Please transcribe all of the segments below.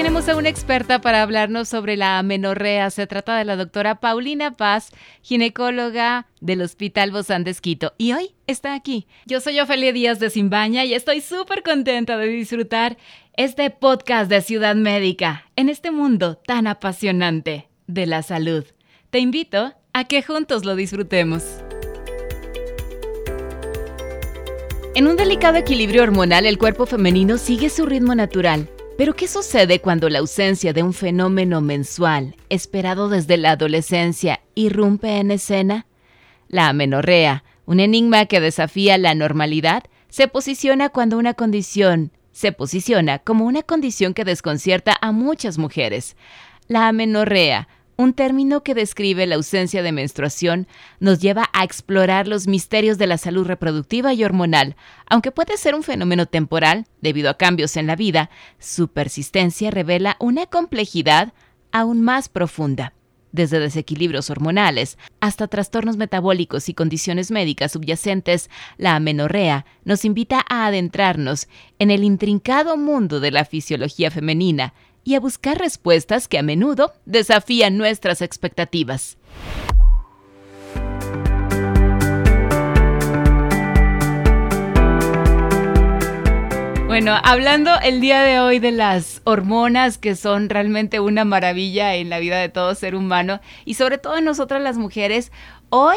Tenemos a una experta para hablarnos sobre la amenorrea. Se trata de la doctora Paulina Paz, ginecóloga del Hospital Bozán de Esquito. Y hoy está aquí. Yo soy Ofelia Díaz de Simbaña y estoy súper contenta de disfrutar este podcast de Ciudad Médica en este mundo tan apasionante de la salud. Te invito a que juntos lo disfrutemos. En un delicado equilibrio hormonal, el cuerpo femenino sigue su ritmo natural. Pero ¿qué sucede cuando la ausencia de un fenómeno mensual, esperado desde la adolescencia, irrumpe en escena? La amenorrea, un enigma que desafía la normalidad, se posiciona cuando una condición se posiciona como una condición que desconcierta a muchas mujeres. La amenorrea, un término que describe la ausencia de menstruación, nos lleva a explorar los misterios de la salud reproductiva y hormonal. Aunque puede ser un fenómeno temporal, debido a cambios en la vida, su persistencia revela una complejidad aún más profunda desde desequilibrios hormonales hasta trastornos metabólicos y condiciones médicas subyacentes, la amenorrea nos invita a adentrarnos en el intrincado mundo de la fisiología femenina y a buscar respuestas que a menudo desafían nuestras expectativas. Bueno, hablando el día de hoy de las hormonas que son realmente una maravilla en la vida de todo ser humano y sobre todo en nosotras las mujeres, hoy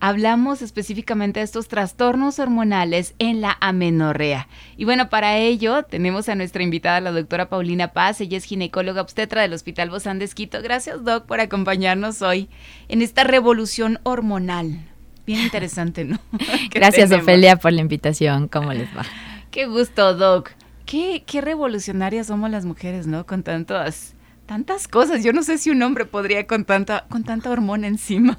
hablamos específicamente de estos trastornos hormonales en la amenorrea. Y bueno, para ello tenemos a nuestra invitada, la doctora Paulina Paz. Ella es ginecóloga obstetra del Hospital Bozán de Esquito. Gracias, doc, por acompañarnos hoy en esta revolución hormonal. Bien interesante, ¿no? Gracias, Ofelia, por la invitación. ¿Cómo les va? Qué gusto, Doc. Qué, qué revolucionarias somos las mujeres, ¿no? Con tantas, tantas cosas. Yo no sé si un hombre podría con tanta, con tanta hormona encima.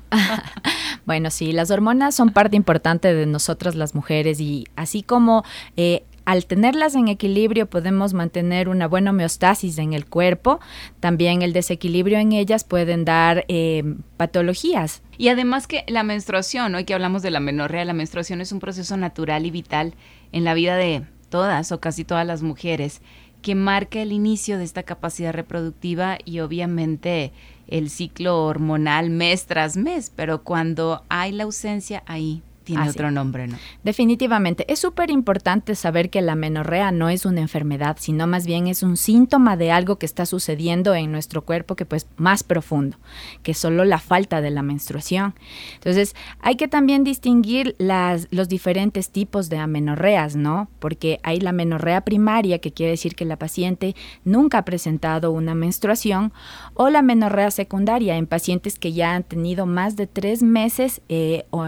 Bueno, sí, las hormonas son parte importante de nosotras las mujeres y así como eh, al tenerlas en equilibrio podemos mantener una buena homeostasis en el cuerpo, también el desequilibrio en ellas pueden dar eh, patologías. Y además que la menstruación, hoy que hablamos de la menorrea, la menstruación es un proceso natural y vital en la vida de todas o casi todas las mujeres que marca el inicio de esta capacidad reproductiva y obviamente el ciclo hormonal mes tras mes, pero cuando hay la ausencia ahí tiene otro nombre, ¿no? Definitivamente. Es súper importante saber que la menorrea no es una enfermedad, sino más bien es un síntoma de algo que está sucediendo en nuestro cuerpo que pues más profundo, que solo la falta de la menstruación. Entonces, hay que también distinguir las, los diferentes tipos de amenorreas, ¿no? Porque hay la menorrea primaria, que quiere decir que la paciente nunca ha presentado una menstruación, o la menorrea secundaria en pacientes que ya han tenido más de tres meses eh, o,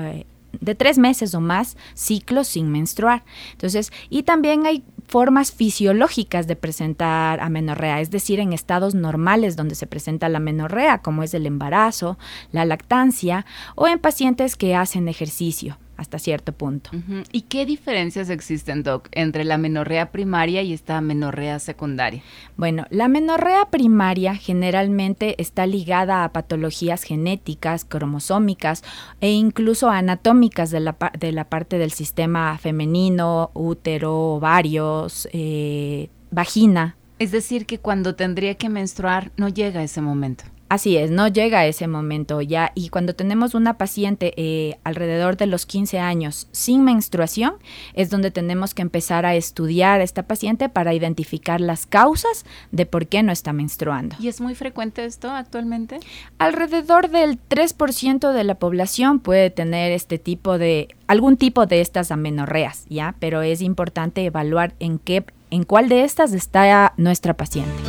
de tres meses o más ciclos sin menstruar. Entonces, y también hay formas fisiológicas de presentar amenorrea, es decir, en estados normales donde se presenta la amenorrea, como es el embarazo, la lactancia o en pacientes que hacen ejercicio hasta cierto punto. ¿Y qué diferencias existen, Doc, entre la menorrea primaria y esta menorrea secundaria? Bueno, la menorrea primaria generalmente está ligada a patologías genéticas, cromosómicas e incluso anatómicas de la, de la parte del sistema femenino, útero, ovarios, eh, vagina. Es decir, que cuando tendría que menstruar no llega ese momento. Así es, no llega a ese momento ya. Y cuando tenemos una paciente eh, alrededor de los 15 años sin menstruación, es donde tenemos que empezar a estudiar a esta paciente para identificar las causas de por qué no está menstruando. ¿Y es muy frecuente esto actualmente? Alrededor del 3% de la población puede tener este tipo de, algún tipo de estas amenorreas, ¿ya? Pero es importante evaluar en qué, en cuál de estas está nuestra paciente.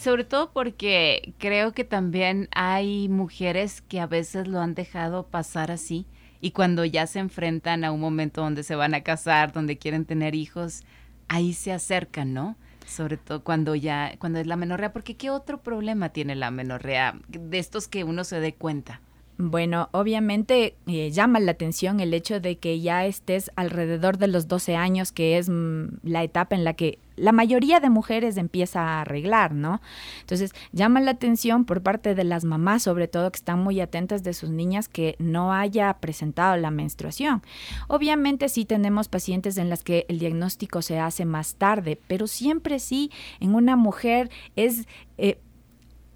Sobre todo porque creo que también hay mujeres que a veces lo han dejado pasar así y cuando ya se enfrentan a un momento donde se van a casar, donde quieren tener hijos, ahí se acercan, ¿no? Sobre todo cuando ya, cuando es la menorrea, porque ¿qué otro problema tiene la menorrea de estos que uno se dé cuenta? Bueno, obviamente eh, llama la atención el hecho de que ya estés alrededor de los 12 años, que es mm, la etapa en la que la mayoría de mujeres empieza a arreglar, ¿no? Entonces, llama la atención por parte de las mamás, sobre todo que están muy atentas de sus niñas, que no haya presentado la menstruación. Obviamente sí tenemos pacientes en las que el diagnóstico se hace más tarde, pero siempre sí en una mujer es... Eh,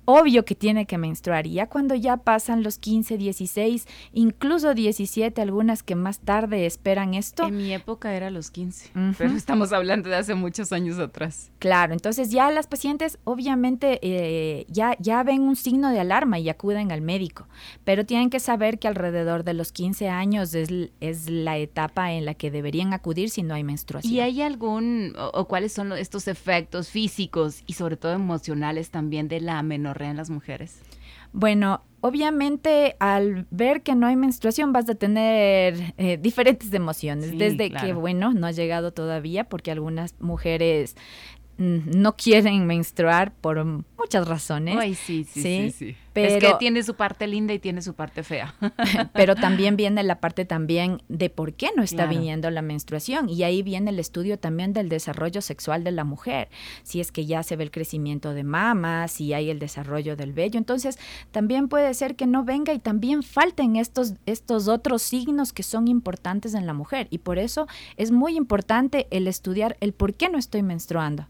obvio que tiene que menstruar. Y ya cuando ya pasan los 15, 16, incluso 17, algunas que más tarde esperan esto. En mi época era los 15, pero estamos hablando de hace muchos años atrás. Claro, entonces ya las pacientes obviamente eh, ya, ya ven un signo de alarma y acuden al médico, pero tienen que saber que alrededor de los 15 años es, es la etapa en la que deberían acudir si no hay menstruación. ¿Y hay algún, o, cuáles son estos efectos físicos y sobre todo emocionales también de la menor en las mujeres? Bueno, obviamente al ver que no hay menstruación vas a tener eh, diferentes emociones, desde que, bueno, no ha llegado todavía porque algunas mujeres mm, no quieren menstruar por muchas razones. Ay, sí, sí, sí. sí, es que tiene su parte linda y tiene su parte fea. pero también viene la parte también de por qué no está viniendo la menstruación. Y ahí viene el estudio también del desarrollo sexual de la mujer. Si es que ya se ve el crecimiento de mamas, si hay el desarrollo del vello. Entonces, también puede ser que no venga y también falten estos, estos otros signos que son importantes en la mujer. Y por eso es muy importante el estudiar el por qué no estoy menstruando.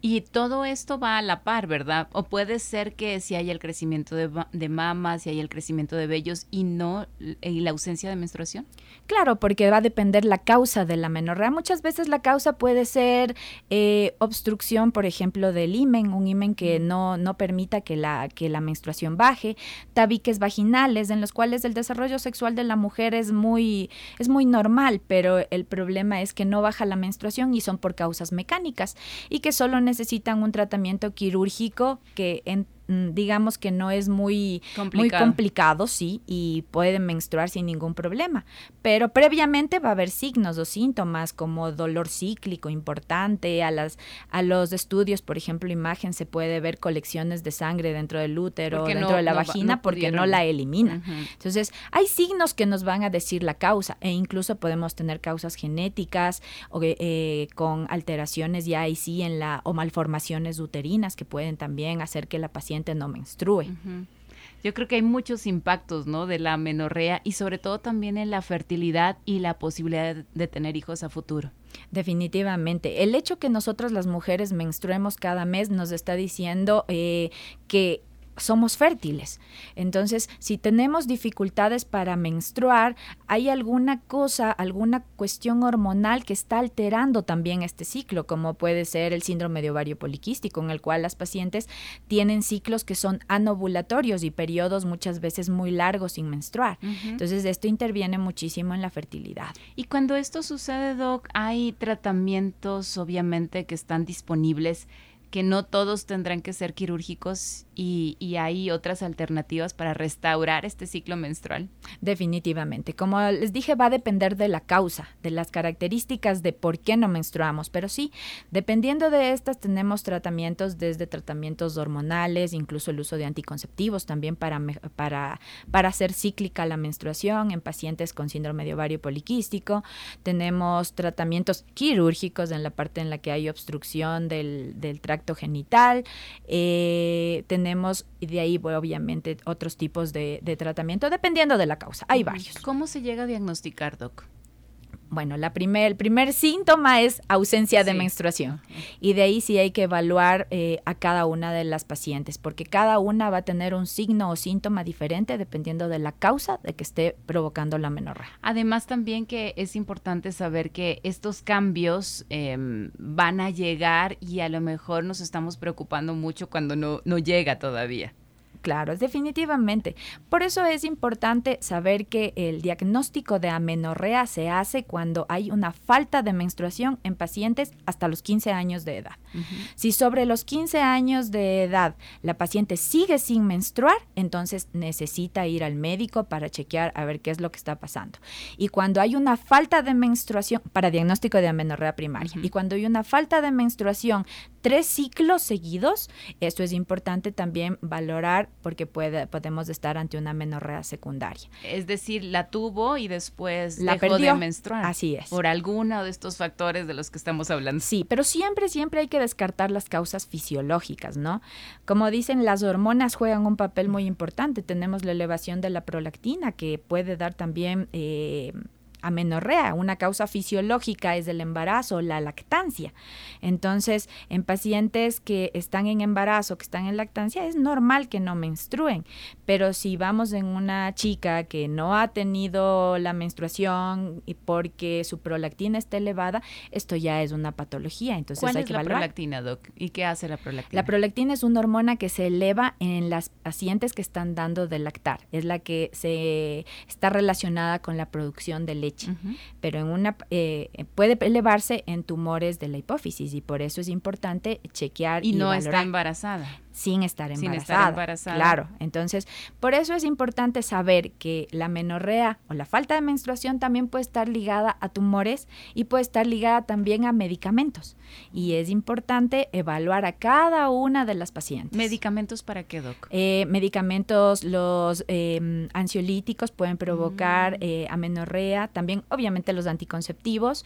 Y todo esto va a la par, ¿verdad? O puede ser que si hay el crecimiento de, de mamas, si hay el crecimiento de vellos y no y la ausencia de menstruación. Claro, porque va a depender la causa de la menorrea. Muchas veces la causa puede ser eh, obstrucción, por ejemplo, del himen, un himen que no, no permita que la, que la menstruación baje, tabiques vaginales, en los cuales el desarrollo sexual de la mujer es muy, es muy normal, pero el problema es que no baja la menstruación y son por causas mecánicas y que solo necesitan un tratamiento quirúrgico que en digamos que no es muy complicado. muy complicado, sí, y pueden menstruar sin ningún problema. Pero previamente va a haber signos o síntomas como dolor cíclico importante, a, las, a los estudios, por ejemplo, imagen, se puede ver colecciones de sangre dentro del útero, dentro de la vagina, porque no la elimina. Entonces, hay signos que nos van a decir la causa, e incluso podemos tener causas genéticas o eh, con alteraciones ya ahí sí en la, o malformaciones uterinas que pueden también hacer que la paciente no menstrue. Yo creo que hay muchos impactos, ¿no? De la menorrea y sobre todo también en la fertilidad y la posibilidad de tener hijos a futuro. Definitivamente. El hecho que nosotros las mujeres menstruemos cada mes nos está diciendo eh, que somos fértiles. Entonces, si tenemos dificultades para menstruar, hay alguna cosa, alguna cuestión hormonal que está alterando también este ciclo, como puede ser el síndrome de ovario poliquístico, en el cual las pacientes tienen ciclos que son anovulatorios y periodos muchas veces muy largos sin menstruar. Entonces, esto interviene muchísimo en la fertilidad. Y cuando esto sucede, Doc, hay tratamientos obviamente que están disponibles que no todos tendrán que ser quirúrgicos y, hay otras alternativas para restaurar este ciclo menstrual? Definitivamente. Como les dije, va a depender de la causa, de las características de por qué no menstruamos, pero sí, dependiendo de estas tenemos tratamientos desde tratamientos hormonales, incluso el uso de anticonceptivos también para, para, para hacer cíclica la menstruación en pacientes con síndrome de ovario poliquístico. Tenemos tratamientos quirúrgicos en la parte en la que hay obstrucción del, del tracto genital. Eh, tenemos de ahí, obviamente, otros tipos de, de, tratamiento, dependiendo de la causa. Hay varios. ¿Cómo se llega a diagnosticar, Doc? Bueno, la primer, el primer síntoma es ausencia de menstruación. Y de ahí sí hay que evaluar eh, a cada una de las pacientes, porque cada una va a tener un signo o síntoma diferente dependiendo de la causa de que esté provocando la menorrea. Además también que es importante saber que estos cambios em, van a llegar y a lo mejor nos estamos preocupando mucho cuando no, no llega todavía. Claro, es definitivamente. Por eso es importante saber que el diagnóstico de amenorrea se hace cuando hay una falta de menstruación en pacientes hasta los 15 años de edad. Si sobre los 15 años de edad la paciente sigue sin menstruar, entonces necesita ir al médico para chequear a ver qué es lo que está pasando. Y cuando hay una falta de menstruación, para diagnóstico de amenorrea primaria, y cuando hay una falta de menstruación tres ciclos seguidos, esto es importante también valorar porque puede, podemos estar ante una menorrea secundaria. Es decir, la tuvo y después la dejó de menstruar. Así es. Por alguno de estos factores de los que estamos hablando. Sí, pero siempre, siempre hay que descartar las causas fisiológicas, ¿no? Como dicen, las hormonas juegan un papel muy importante. Tenemos la elevación de la prolactina que puede dar también... Eh, amenorrea. Una causa fisiológica es el embarazo, la lactancia. Entonces, en pacientes que están en embarazo, que están en lactancia, es normal que no menstruen. Pero si vamos en una chica que no ha tenido la menstruación y porque su prolactina está elevada, esto ya es una patología. Entonces ¿Cuál hay es que la evaluar. prolactina, Doc? ¿Y qué hace la prolactina? La prolactina es una hormona que se eleva en las pacientes que están dando de lactar. Es la que se está relacionada con la producción de leche. Pero en una eh, puede elevarse en tumores de la hipófisis y por eso es importante chequear y, y, no valorar está embarazada. Sin estar Sin embarazada. estar embarazada. Claro, entonces por eso es importante saber que la menorrea o la falta de menstruación también puede estar ligada a tumores y puede estar ligada también a medicamentos. Y es importante evaluar a cada una de las pacientes. ¿Medicamentos para qué, Doc? Eh, medicamentos, los eh, ansiolíticos pueden provocar Mm. eh, amenorrea, también obviamente los anticonceptivos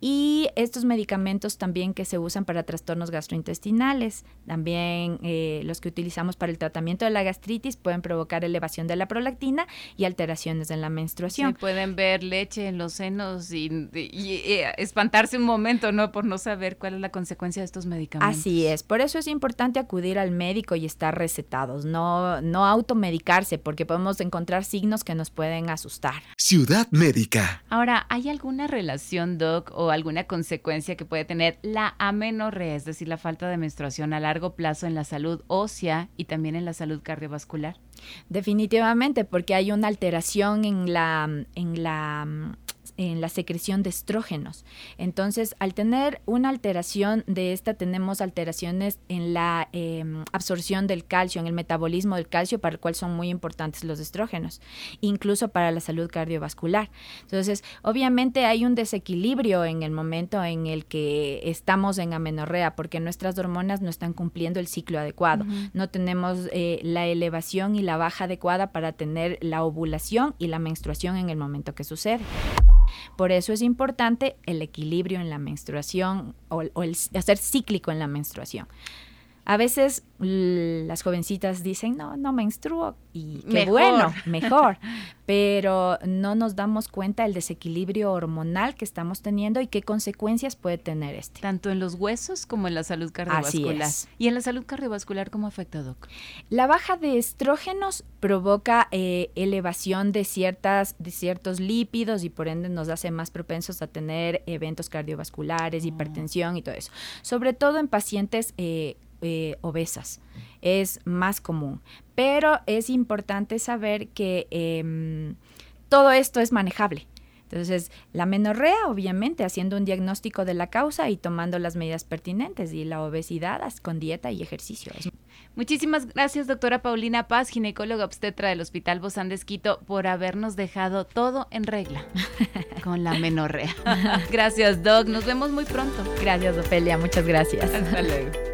y estos medicamentos también que se usan para trastornos gastrointestinales, también eh, los que utilizamos para el tratamiento de la gastritis pueden provocar elevación de la prolactina y alteraciones en la Sí, menstruación. pueden ver leche en los senos y, y- y espantarse un momento, ¿no? Por no saber cuál es la consecuencia de estos medicamentos. Así es, por eso es importante acudir al médico y estar recetados, no, no automedicarse porque podemos encontrar signos que nos pueden asustar. Ciudad Médica. Ahora, ¿hay alguna relación, Doc, o alguna consecuencia que puede tener la amenorrea, es decir, la falta de menstruación a largo plazo en la salud ósea y también en la salud cardiovascular? Definitivamente, porque hay una alteración en la, en la en la secreción de estrógenos. Entonces, al tener una alteración de esta, tenemos alteraciones en la eh, absorción del calcio, en el metabolismo del calcio, para el cual son muy importantes los estrógenos, incluso para la salud cardiovascular. Entonces, obviamente hay un desequilibrio en el momento en el que estamos en amenorrea, porque nuestras hormonas no están cumpliendo el ciclo adecuado. No tenemos eh, la elevación y la baja adecuada para tener la ovulación y la menstruación en el momento que sucede. Por eso es importante el equilibrio en la menstruación o, o el hacer cíclico en la menstruación. A veces las jovencitas dicen, no, no menstruo y qué Mejor. bueno, mejor, pero no nos damos cuenta del desequilibrio hormonal que estamos teniendo y qué consecuencias puede tener este. Tanto en los huesos como en la salud cardiovascular. es. ¿Y en la salud cardiovascular cómo afecta, Doc? La baja de estrógenos provoca eh, elevación de, ciertas, de ciertos lípidos y por ende nos hace más propensos a tener eventos cardiovasculares, hipertensión y todo eso. Sobre todo en pacientes eh, eh, obesas es más común. Pero es importante saber que em, todo esto es manejable. Entonces, la menorrea, obviamente, haciendo un diagnóstico de la causa y tomando las medidas pertinentes, y la obesidad con dieta y ejercicio. Muchísimas gracias, doctora Paulina Paz, ginecóloga obstetra del Hospital Bozán de Esquito, por habernos dejado todo en regla con la menorrea. Gracias, Doc. Nos vemos muy pronto. Gracias, Ofelia. Muchas gracias. Hasta luego.